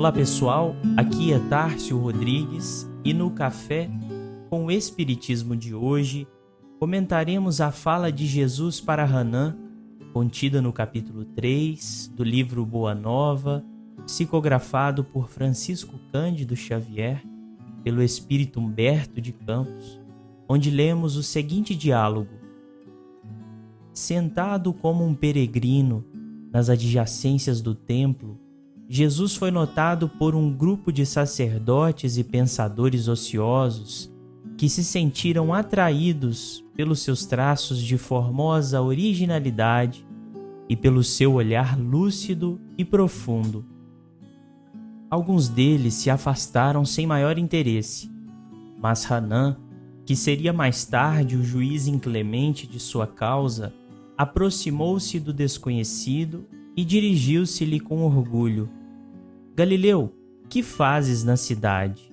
Olá pessoal, aqui é Tárcio Rodrigues e no Café com o Espiritismo de hoje comentaremos a fala de Jesus para Hanã, contida no capítulo 3 do livro Boa Nova, psicografado por Francisco Cândido Xavier, pelo Espírito Humberto de Campos, onde lemos o seguinte diálogo: Sentado como um peregrino nas adjacências do templo, Jesus foi notado por um grupo de sacerdotes e pensadores ociosos que se sentiram atraídos pelos seus traços de formosa originalidade e pelo seu olhar lúcido e profundo. Alguns deles se afastaram sem maior interesse, mas Hanan, que seria mais tarde o juiz inclemente de sua causa, aproximou-se do desconhecido e dirigiu-se-lhe com orgulho Galileu, que fazes na cidade?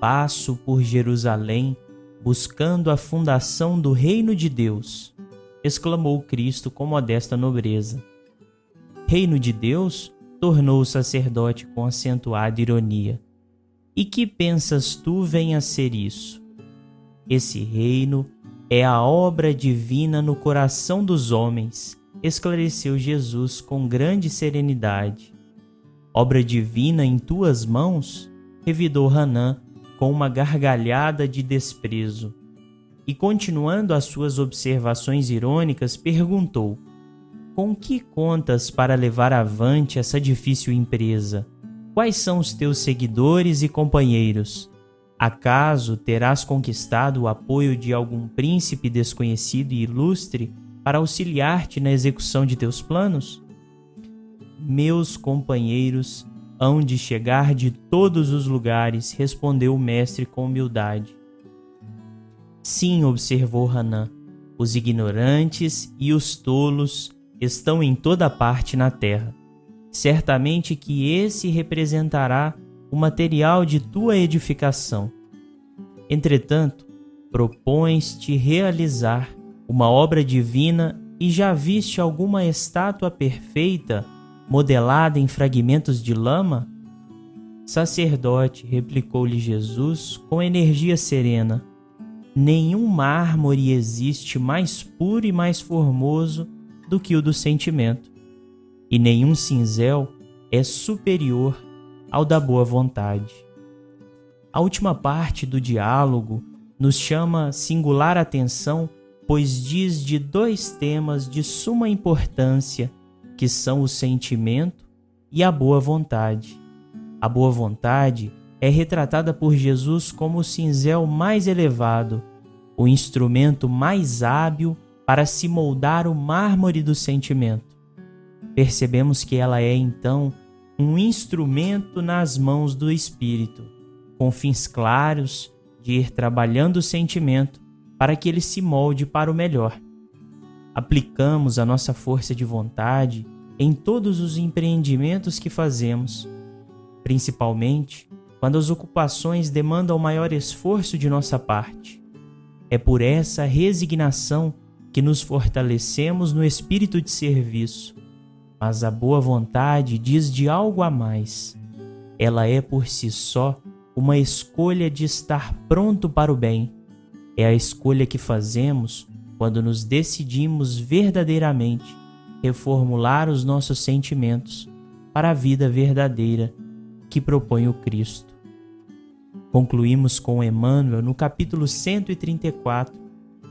Passo por Jerusalém, buscando a fundação do reino de Deus, exclamou Cristo com modesta nobreza. Reino de Deus? tornou o sacerdote com acentuada ironia. E que pensas tu venha ser isso? Esse reino é a obra divina no coração dos homens, esclareceu Jesus com grande serenidade obra divina em tuas mãos? revidou Hanã com uma gargalhada de desprezo. E continuando as suas observações irônicas, perguntou: Com que contas para levar avante essa difícil empresa? Quais são os teus seguidores e companheiros? Acaso terás conquistado o apoio de algum príncipe desconhecido e ilustre para auxiliar-te na execução de teus planos? Meus companheiros hão de chegar de todos os lugares, respondeu o mestre com humildade. Sim, observou Hanã, os ignorantes e os tolos estão em toda parte na terra. Certamente que esse representará o material de tua edificação. Entretanto, propões-te realizar uma obra divina e já viste alguma estátua perfeita modelada em fragmentos de lama? Sacerdote, replicou-lhe Jesus com energia serena, nenhum mármore existe mais puro e mais formoso do que o do sentimento, e nenhum cinzel é superior ao da boa vontade. A última parte do diálogo nos chama singular atenção, pois diz de dois temas de suma importância que são o sentimento e a boa vontade. A boa vontade é retratada por Jesus como o cinzel mais elevado, o instrumento mais hábil para se moldar o mármore do sentimento. Percebemos que ela é então um instrumento nas mãos do Espírito, com fins claros de ir trabalhando o sentimento para que ele se molde para o melhor aplicamos a nossa força de vontade em todos os empreendimentos que fazemos, principalmente quando as ocupações demandam maior esforço de nossa parte. É por essa resignação que nos fortalecemos no espírito de serviço, mas a boa vontade diz de algo a mais. Ela é por si só uma escolha de estar pronto para o bem. É a escolha que fazemos quando nos decidimos verdadeiramente reformular os nossos sentimentos para a vida verdadeira que propõe o Cristo. Concluímos com Emmanuel no capítulo 134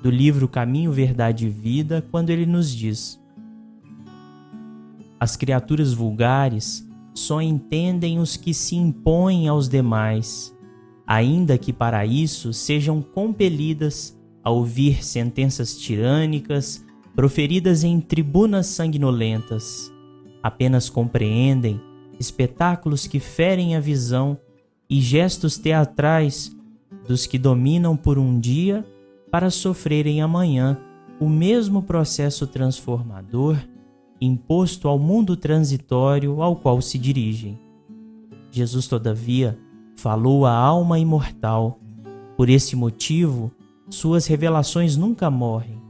do livro Caminho, Verdade e Vida, quando ele nos diz: As criaturas vulgares só entendem os que se impõem aos demais, ainda que para isso sejam compelidas a ouvir sentenças tirânicas proferidas em tribunas sanguinolentas. Apenas compreendem espetáculos que ferem a visão e gestos teatrais dos que dominam por um dia para sofrerem amanhã o mesmo processo transformador imposto ao mundo transitório ao qual se dirigem. Jesus, todavia, falou à alma imortal. Por esse motivo, suas revelações nunca morrem.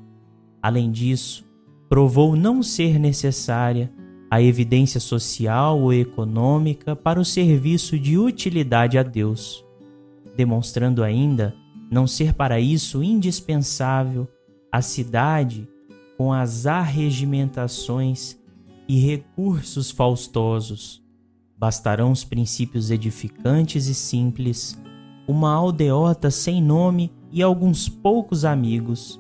Além disso, provou não ser necessária a evidência social ou econômica para o serviço de utilidade a Deus, demonstrando ainda não ser para isso indispensável a cidade com as arregimentações e recursos faustosos. Bastarão os princípios edificantes e simples, uma aldeota sem nome e alguns poucos amigos.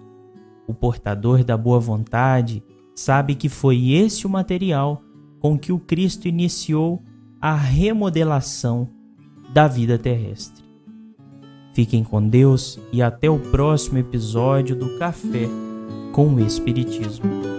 O portador da boa vontade sabe que foi esse o material com que o Cristo iniciou a remodelação da vida terrestre. Fiquem com Deus e até o próximo episódio do Café com o Espiritismo.